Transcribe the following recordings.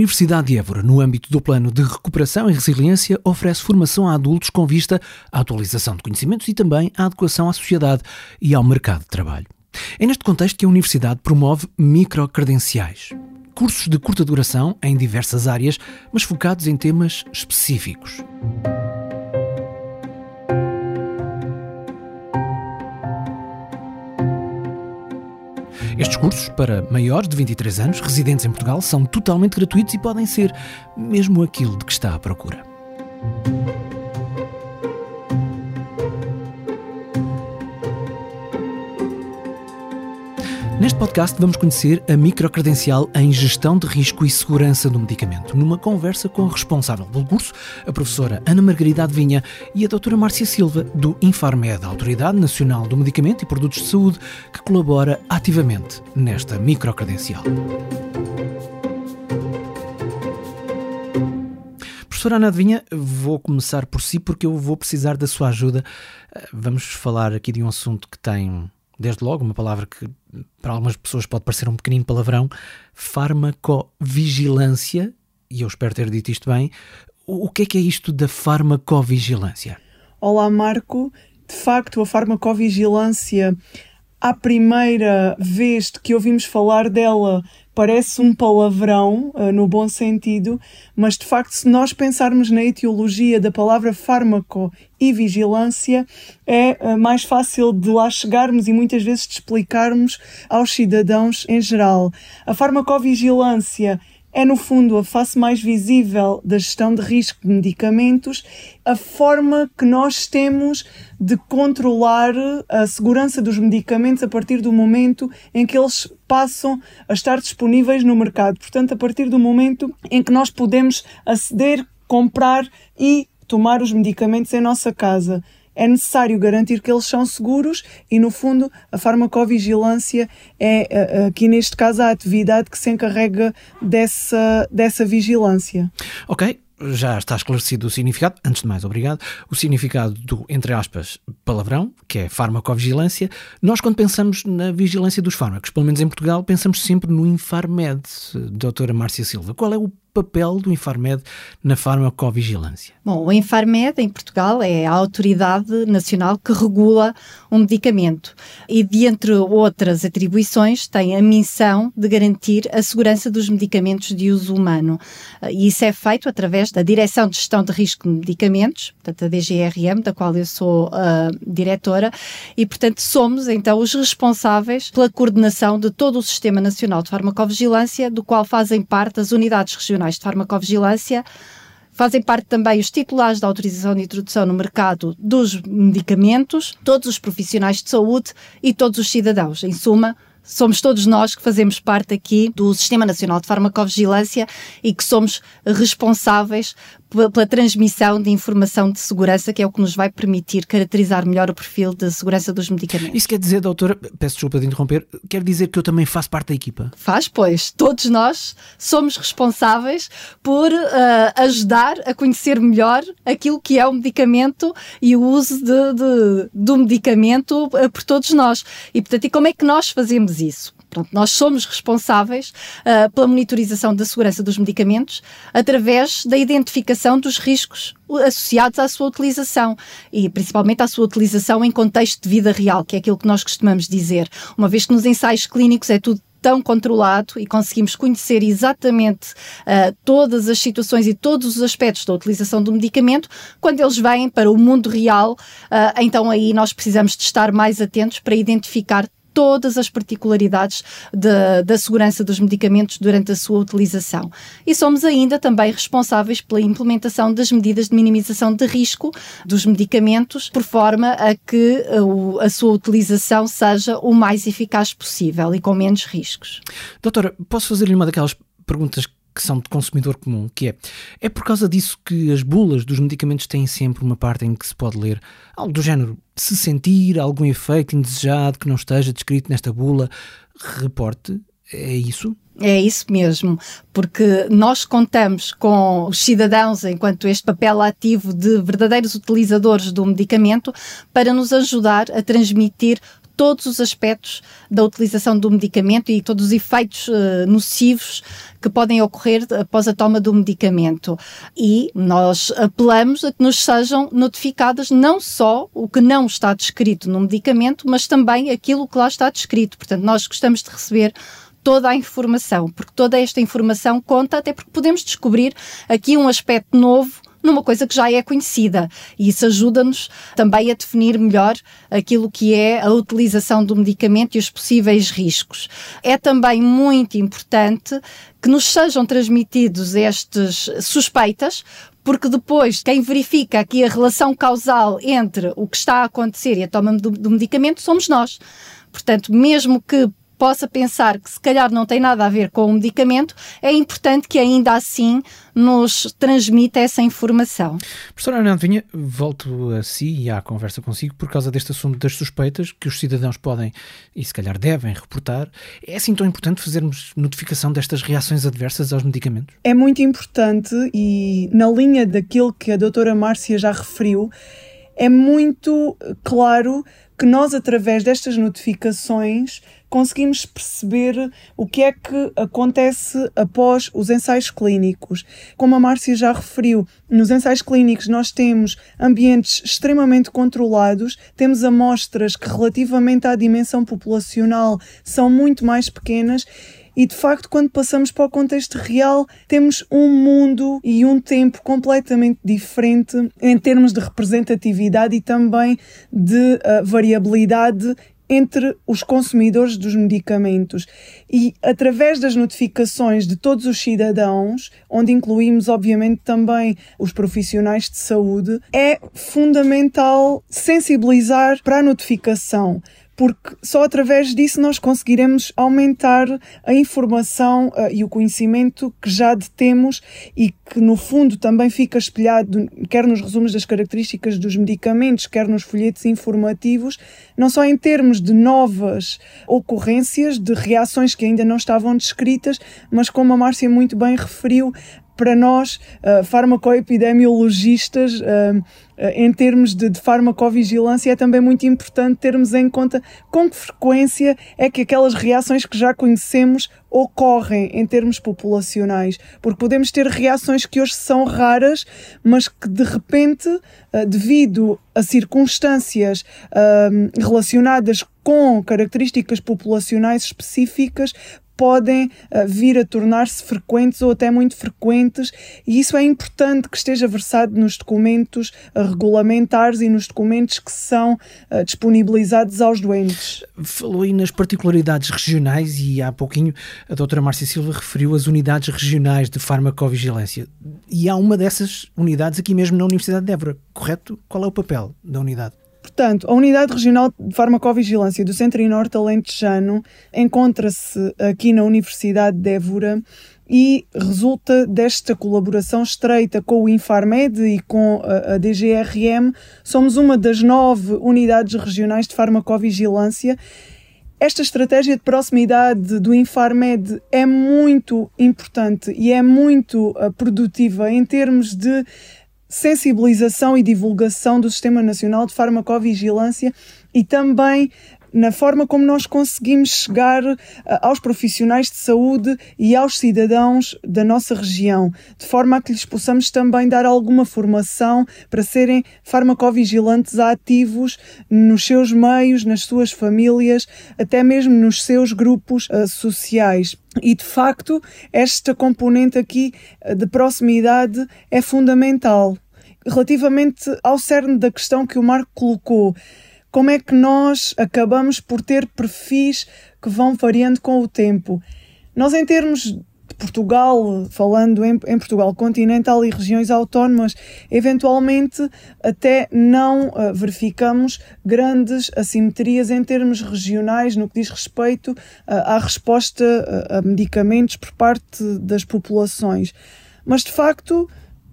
Universidade de Évora, no âmbito do Plano de Recuperação e Resiliência, oferece formação a adultos com vista à atualização de conhecimentos e também à adequação à sociedade e ao mercado de trabalho. É neste contexto que a Universidade promove microcredenciais. Cursos de curta duração em diversas áreas, mas focados em temas específicos. Estes cursos, para maiores de 23 anos, residentes em Portugal, são totalmente gratuitos e podem ser mesmo aquilo de que está à procura. Neste podcast vamos conhecer a microcredencial em gestão de risco e segurança do medicamento, numa conversa com a responsável pelo curso, a professora Ana Margarida Advinha e a doutora Márcia Silva, do Infarmed, a Autoridade Nacional do Medicamento e Produtos de Saúde, que colabora ativamente nesta microcredencial. Professora Ana Advinha, vou começar por si porque eu vou precisar da sua ajuda. Vamos falar aqui de um assunto que tem desde logo, uma palavra que para algumas pessoas pode parecer um pequenino palavrão, farmacovigilância, e eu espero ter dito isto bem. O que é que é isto da farmacovigilância? Olá, Marco. De facto, a farmacovigilância, à primeira vez que ouvimos falar dela, parece um palavrão, uh, no bom sentido, mas de facto, se nós pensarmos na etiologia da palavra fármaco e vigilância, é uh, mais fácil de lá chegarmos e muitas vezes de explicarmos aos cidadãos em geral. A farmacovigilância é, no fundo, a face mais visível da gestão de risco de medicamentos, a forma que nós temos de controlar a segurança dos medicamentos a partir do momento em que eles passam a estar disponíveis no mercado. Portanto, a partir do momento em que nós podemos aceder, comprar e tomar os medicamentos em nossa casa é necessário garantir que eles são seguros e, no fundo, a farmacovigilância é, eh, aqui neste caso, a atividade que se encarrega dessa, dessa vigilância. Ok, já está esclarecido o significado. Antes de mais, obrigado. O significado do, entre aspas, palavrão, que é farmacovigilância. Nós, quando pensamos na vigilância dos fármacos, pelo menos em Portugal, pensamos sempre no Infarmed, doutora Márcia Silva. Qual é o papel do Infarmed na farmacovigilância? Bom, o Infarmed em Portugal é a autoridade nacional que regula um medicamento e, dentre outras atribuições, tem a missão de garantir a segurança dos medicamentos de uso humano. E isso é feito através da Direção de Gestão de Risco de Medicamentos, portanto, a DGRM, da qual eu sou uh, diretora, e, portanto, somos então os responsáveis pela coordenação de todo o Sistema Nacional de Farmacovigilância, do qual fazem parte as unidades regionais Nacionais de Farmacovigilância. Fazem parte também os titulares da autorização de introdução no mercado dos medicamentos, todos os profissionais de saúde e todos os cidadãos. Em suma, somos todos nós que fazemos parte aqui do Sistema Nacional de Farmacovigilância e que somos responsáveis pela transmissão de informação de segurança, que é o que nos vai permitir caracterizar melhor o perfil de segurança dos medicamentos. Isso quer dizer, doutora, peço desculpa de interromper, quer dizer que eu também faço parte da equipa? Faz, pois. Todos nós somos responsáveis por uh, ajudar a conhecer melhor aquilo que é o medicamento e o uso de, de do medicamento uh, por todos nós. E, portanto, e como é que nós fazemos isso? Pronto, nós somos responsáveis uh, pela monitorização da segurança dos medicamentos através da identificação dos riscos associados à sua utilização e principalmente à sua utilização em contexto de vida real, que é aquilo que nós costumamos dizer. Uma vez que nos ensaios clínicos é tudo tão controlado e conseguimos conhecer exatamente uh, todas as situações e todos os aspectos da utilização do medicamento, quando eles vêm para o mundo real, uh, então aí nós precisamos de estar mais atentos para identificar todas as particularidades de, da segurança dos medicamentos durante a sua utilização. E somos ainda também responsáveis pela implementação das medidas de minimização de risco dos medicamentos, por forma a que a, a sua utilização seja o mais eficaz possível e com menos riscos. Doutora, posso fazer-lhe uma daquelas perguntas que são de consumidor comum, que é é por causa disso que as bulas dos medicamentos têm sempre uma parte em que se pode ler algo do género se sentir algum efeito indesejado que não esteja descrito nesta bula, reporte. É isso? É isso mesmo, porque nós contamos com os cidadãos, enquanto este papel ativo de verdadeiros utilizadores do medicamento, para nos ajudar a transmitir todos os aspectos da utilização do medicamento e todos os efeitos uh, nocivos que podem ocorrer após a toma do medicamento. E nós apelamos a que nos sejam notificadas não só o que não está descrito no medicamento, mas também aquilo que lá está descrito. Portanto, nós gostamos de receber toda a informação, porque toda esta informação conta, até porque podemos descobrir aqui um aspecto novo numa coisa que já é conhecida. E isso ajuda-nos também a definir melhor aquilo que é a utilização do medicamento e os possíveis riscos. É também muito importante que nos sejam transmitidos estas suspeitas, porque depois quem verifica aqui a relação causal entre o que está a acontecer e a toma do, do medicamento somos nós. Portanto, mesmo que possa pensar que se calhar não tem nada a ver com o medicamento, é importante que ainda assim nos transmita essa informação. Professora Arnaldo Vinha, volto a si e à conversa consigo por causa deste assunto das suspeitas que os cidadãos podem e se calhar devem reportar. É assim tão importante fazermos notificação destas reações adversas aos medicamentos? É muito importante e na linha daquilo que a doutora Márcia já referiu, é muito claro que nós, através destas notificações, conseguimos perceber o que é que acontece após os ensaios clínicos. Como a Márcia já referiu, nos ensaios clínicos nós temos ambientes extremamente controlados, temos amostras que, relativamente à dimensão populacional, são muito mais pequenas e de facto, quando passamos para o contexto real, temos um mundo e um tempo completamente diferente em termos de representatividade e também de uh, variabilidade entre os consumidores dos medicamentos. E através das notificações de todos os cidadãos, onde incluímos obviamente também os profissionais de saúde, é fundamental sensibilizar para a notificação porque só através disso nós conseguiremos aumentar a informação uh, e o conhecimento que já detemos e que no fundo também fica espelhado quer nos resumos das características dos medicamentos, quer nos folhetos informativos, não só em termos de novas ocorrências, de reações que ainda não estavam descritas, mas como a Márcia muito bem referiu, para nós, uh, farmacoepidemiologistas, uh, em termos de, de farmacovigilância, é também muito importante termos em conta com que frequência é que aquelas reações que já conhecemos ocorrem em termos populacionais, porque podemos ter reações que hoje são raras, mas que de repente, devido a circunstâncias relacionadas com características populacionais específicas, podem uh, vir a tornar-se frequentes ou até muito frequentes, e isso é importante que esteja versado nos documentos uh, regulamentares e nos documentos que são uh, disponibilizados aos doentes. Falou aí nas particularidades regionais e há pouquinho a doutora Márcia Silva referiu as unidades regionais de farmacovigilância. E há uma dessas unidades aqui mesmo na Universidade de Évora, correto? Qual é o papel da unidade? Portanto, a Unidade Regional de Farmacovigilância do Centro e Norte Alentejano encontra-se aqui na Universidade de Évora e resulta desta colaboração estreita com o Infarmed e com a, DGRM. Somos uma das nove unidades regionais de farmacovigilância. Esta estratégia de proximidade do Infarmed é muito importante e é muito uh, produtiva em termos de sensibilização e divulgação do Sistema Nacional de Farmacovigilância e também na forma como nós conseguimos chegar uh, aos profissionais de saúde e aos cidadãos da nossa região, de forma a que lhes possamos também dar alguma formação para serem farmacovigilantes ativos nos seus meios, nas suas famílias, até mesmo nos seus grupos uh, sociais. E de facto, esta componente aqui uh, de proximidade é fundamental. Relativamente ao cerne da questão que o Marco colocou, como é que nós acabamos por ter perfis que vão variando com o tempo? Nós, em termos de Portugal, falando em, em, Portugal continental e regiões autónomas, eventualmente até não uh, verificamos grandes assimetrias em termos regionais no que diz respeito uh, à resposta uh, a medicamentos por parte das populações. Mas de facto,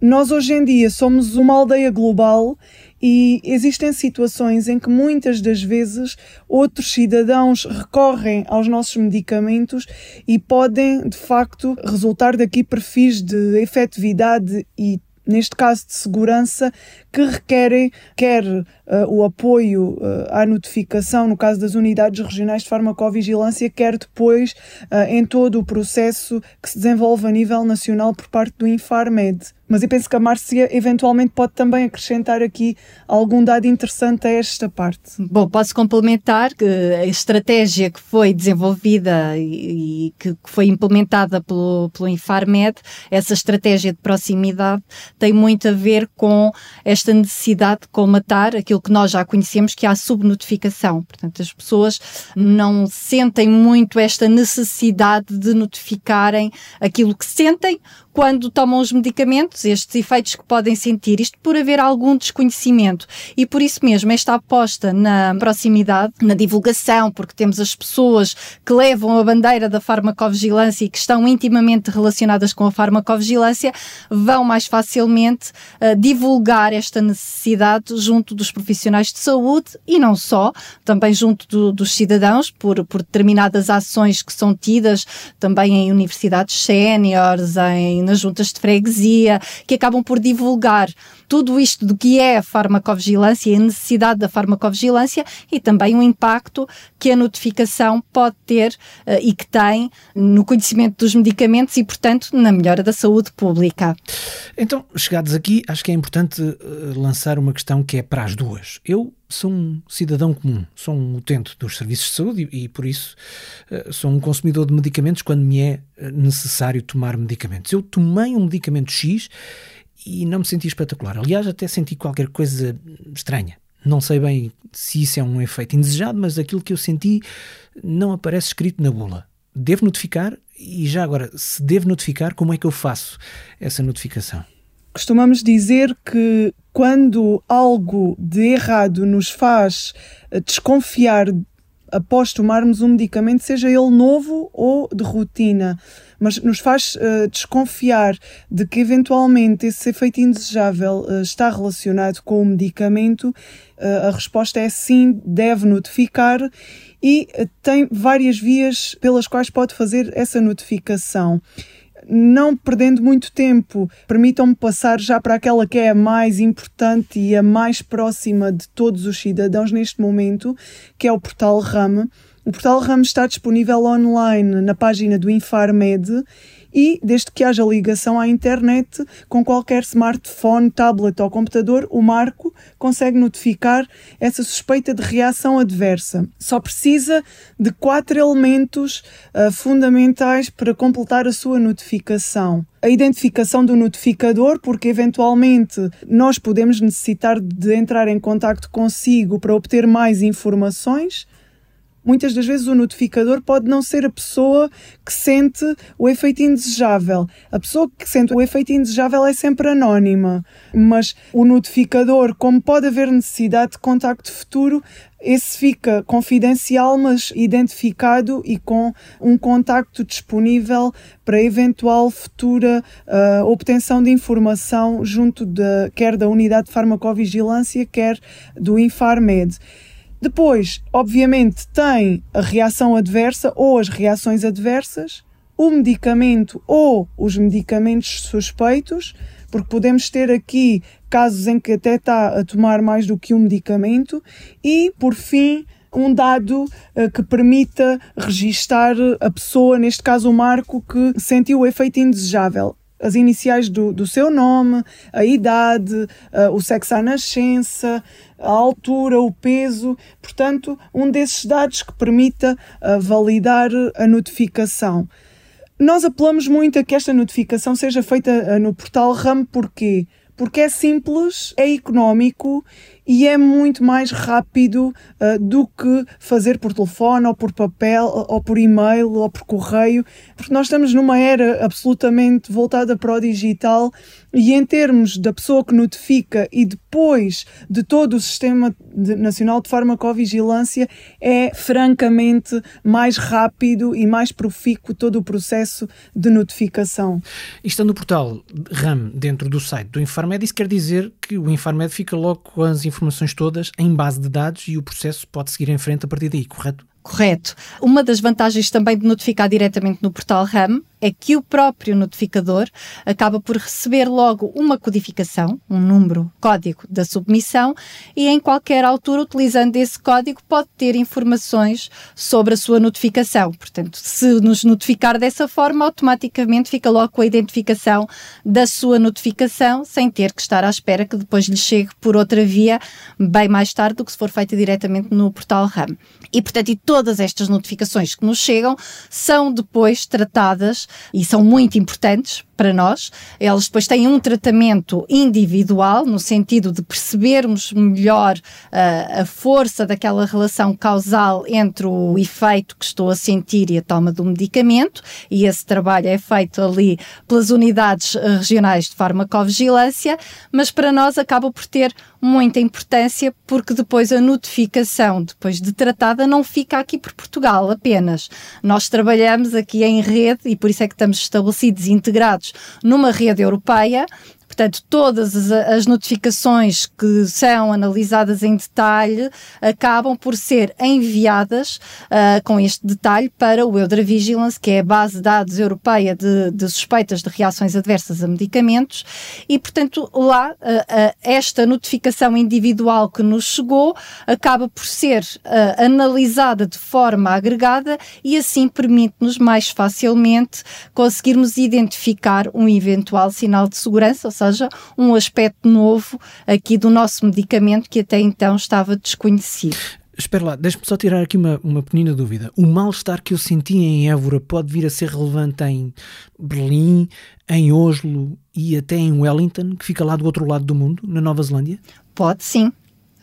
nós hoje em dia somos uma aldeia global e existem situações em que muitas das vezes outros cidadãos recorrem aos nossos medicamentos e podem de facto resultar daqui perfis de efetividade e neste caso de segurança, que requerem quer o apoio uh, à notificação, no caso das unidades regionais de farmacovigilância, quer depois uh, em todo o processo que se desenvolve a nível nacional por parte do Infarmed. Mas eu penso que a Márcia eventualmente pode também acrescentar aqui algum dado interessante a esta parte. Bom, posso complementar que a estratégia que foi desenvolvida e, que, que, foi implementada pelo, pelo Infarmed, essa estratégia de proximidade, tem muito a ver com esta necessidade de colmatar aquilo que nós já conhecemos, que é a subnotificação. Portanto, as pessoas não sentem muito esta necessidade de notificarem aquilo que sentem quando tomam os medicamentos, estes efeitos que podem sentir, isto por haver algum desconhecimento. E por isso mesmo, esta aposta na proximidade, na divulgação, porque temos as pessoas que levam a bandeira da farmacovigilância e que estão intimamente relacionadas com a farmacovigilância, vão mais facilmente uh, divulgar esta necessidade junto dos profissionais de saúde e não só, também junto do, dos cidadãos, por, por determinadas ações que são tidas também em universidades séniores, em nas juntas de freguesia, que acabam por divulgar tudo isto do que é a farmacovigilância e a necessidade da farmacovigilância e também o impacto que a notificação pode ter uh, e que tem no conhecimento dos medicamentos e, portanto, na melhora da saúde pública. Então, chegados aqui, acho que é importante uh, lançar uma questão que é para as duas. Eu sou um cidadão comum, sou um utente dos serviços de saúde e, e por isso, uh, sou um consumidor de medicamentos quando me é necessário tomar medicamentos. Eu tomei um medicamento X e não me senti espetacular. Aliás, até senti qualquer coisa estranha. Não sei bem se isso é um efeito indesejado, mas aquilo que eu senti não aparece escrito na bula. Devo notificar? E já agora, se devo notificar, como é que eu faço essa notificação? Costumamos dizer que quando algo de errado nos faz desconfiar após tomarmos um medicamento, seja ele novo ou de rotina, mas nos faz uh, desconfiar de que eventualmente esse efeito indesejável uh, está relacionado com o medicamento, uh, a resposta é sim, deve notificar e tem várias vias pelas quais pode fazer essa notificação não perdendo muito tempo, permitam-me passar já para aquela que é a mais importante e a mais próxima de todos os cidadãos neste momento, que é o portal RAM. O portal RAM está disponível online na página do Infarmed e, desde que haja ligação à internet, com qualquer smartphone, tablet ou computador, o Marco consegue notificar essa suspeita de reação adversa. Só precisa de quatro elementos uh, fundamentais para completar a sua notificação a identificação do notificador, porque eventualmente nós podemos necessitar de entrar em contato consigo para obter mais informações muitas das vezes o notificador pode não ser a pessoa que sente o efeito indesejável. A pessoa que sente o efeito indesejável é sempre anónima, mas o notificador, como pode haver necessidade de contacto futuro, esse fica confidencial, mas identificado e com um contacto disponível para eventual futura uh, obtenção de informação junto de, quer da unidade de farmacovigilância, quer do Infarmed. Depois, obviamente, tem a reação adversa ou as reações adversas, o medicamento ou os medicamentos suspeitos, porque podemos ter aqui casos em que até está a tomar mais do que um medicamento, e, por fim, um dado uh, que permita registar a pessoa, neste caso o Marco, que sentiu o efeito indesejável as iniciais do, do seu nome, a idade, uh, o sexo à nascença, a altura, o peso, portanto, um desses dados que permita uh, validar a notificação. Nós apelamos muito a que esta notificação seja feita uh, no portal RAM, porquê? Porque é simples, é económico e é muito mais rápido uh, do que fazer por telefone ou por papel ou por e-mail ou por correio, porque nós estamos numa era absolutamente voltada para o digital e em termos da pessoa que notifica e depois de todo o sistema de, nacional de farmacovigilância é francamente mais rápido e mais profícuo todo o processo de notificação. Estando no portal RAM dentro do site do Infarmed, isso quer dizer que o Infarmed fica logo com as informações informações todas em base de dados e o processo pode seguir em frente a partir daí, correto? Correto. Uma das vantagens também de notificar diretamente no portal RAM é que o próprio notificador acaba por receber logo uma codificação, um número, código da submissão, e em qualquer altura, utilizando esse código, pode ter informações sobre a sua notificação. Portanto, se nos notificar dessa forma, automaticamente fica logo com a identificação da sua notificação, sem ter que estar à espera que depois lhe chegue por outra via, bem mais tarde do que se for feita diretamente no portal RAM. E, portanto, e todas estas notificações que nos chegam são depois tratadas e são muito importantes para nós. Elas depois têm um tratamento individual, no sentido de percebermos melhor uh, a força daquela relação causal entre o efeito que estou a sentir e a toma do medicamento, e esse trabalho é feito ali pelas unidades uh, regionais de farmacovigilância, mas para nós acaba por ter muita importância porque depois a notificação, depois de tratada, não fica aqui por Portugal apenas. Nós trabalhamos aqui em rede e por isso é que estamos estabelecidos e integrados numa rede europeia Portanto, todas as, notificações que são analisadas em detalhe acabam por ser enviadas uh, com este detalhe para o Eudra Vigilance, que é a base de dados europeia de, de suspeitas de reações adversas a medicamentos, e, portanto, lá uh, uh, esta notificação individual que nos chegou acaba por ser analisada de forma agregada e assim permite-nos mais facilmente conseguirmos identificar um eventual sinal de segurança, ou seja, seja, um aspecto novo aqui do nosso medicamento que até então estava desconhecido. Espera lá, deixe-me só tirar aqui uma, uma pequenina dúvida. O mal-estar que eu senti em Évora pode vir a ser relevante em Berlim, em Oslo e até em Wellington, que fica lá do outro lado do mundo, na Nova Zelândia? Pode sim.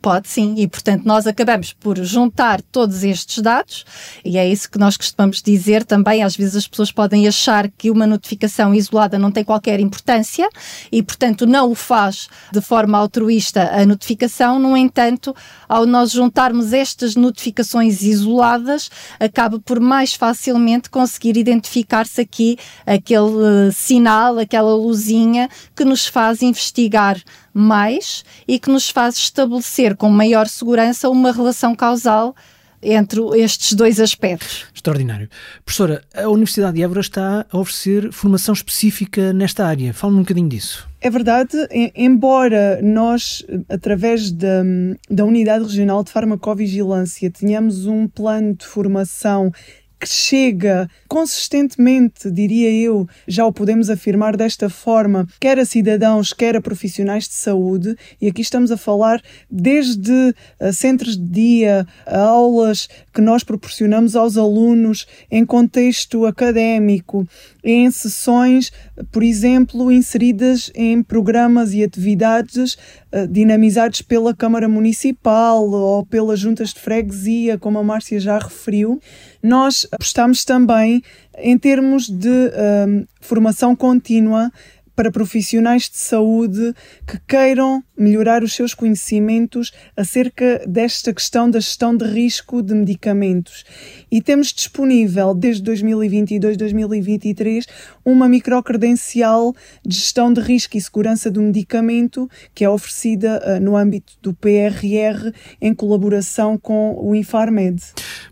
Pode sim, e portanto nós acabamos por juntar todos estes dados, e é isso que nós costumamos dizer também. Às vezes as pessoas podem achar que uma notificação isolada não tem qualquer importância e, portanto, não o faz de forma altruísta a notificação. No entanto, ao nós juntarmos estas notificações isoladas, acaba por mais facilmente conseguir identificar-se aqui aquele sinal, aquela luzinha que nos faz investigar mais e que nos faz estabelecer com maior segurança uma relação causal entre estes dois aspectos. Extraordinário. Professora, a Universidade de Évora está a oferecer formação específica nesta área. Fale-me um bocadinho disso. É verdade, embora nós, através da, da Unidade Regional de Farmacovigilância, tenhamos um plano de formação que chega consistentemente, diria eu, já o podemos afirmar desta forma, quer a cidadãos, quer a profissionais de saúde, e aqui estamos a falar desde uh, centros de dia, aulas que nós proporcionamos aos alunos em contexto académico, em sessões, por exemplo, inseridas em programas e atividades uh, dinamizados pela Câmara Municipal ou pelas juntas de freguesia, como a Márcia já referiu. Nós apostamos também em termos de um, formação contínua para profissionais de saúde que queiram melhorar os seus conhecimentos acerca desta questão da gestão de risco de medicamentos. E temos disponível, desde 2022, 2023, uma microcredencial de gestão de risco e segurança do medicamento que é oferecida uh, no âmbito do PRR em colaboração com o Infarmed.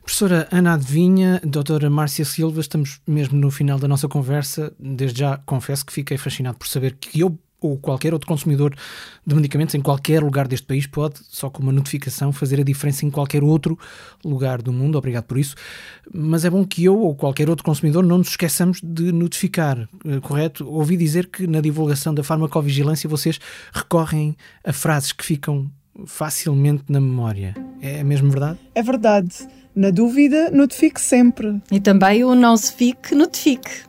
Professora Ana Adivinha, doutora Márcia Silva, estamos mesmo no final da nossa conversa. Desde já confesso que fiquei fascinado por saber que eu ou qualquer outro consumidor de medicamentos em qualquer lugar deste país pode, só com uma notificação, fazer a diferença em qualquer outro lugar do mundo. Obrigado por isso. Mas é bom que eu ou qualquer outro consumidor não nos esqueçamos de notificar, eh, correto? Ouvi dizer que na divulgação da farmacovigilância vocês recorrem a frases que ficam facilmente na memória. É mesmo verdade? É verdade. Na dúvida, notifique sempre. E também o não se fique, notifique.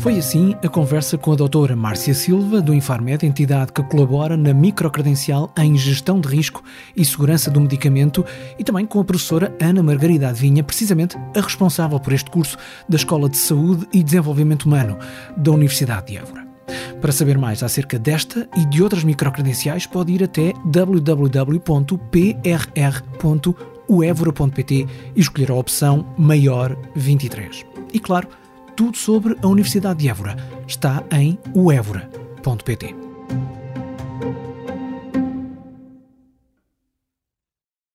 Foi assim a conversa com a doutora Márcia Silva, do Infarmed, entidade que colabora na microcredencial em gestão de risco e segurança do medicamento, e também com a professora Ana Margarida Vinha, precisamente a responsável por este curso da Escola de Saúde e Desenvolvimento Humano da Universidade de Évora. Para saber mais acerca desta e de outras microcredenciais, pode ir até www.prr.uevora.pt e escolher a opção Maior 23. E claro, tudo sobre a Universidade de Évora está em uevora.pt.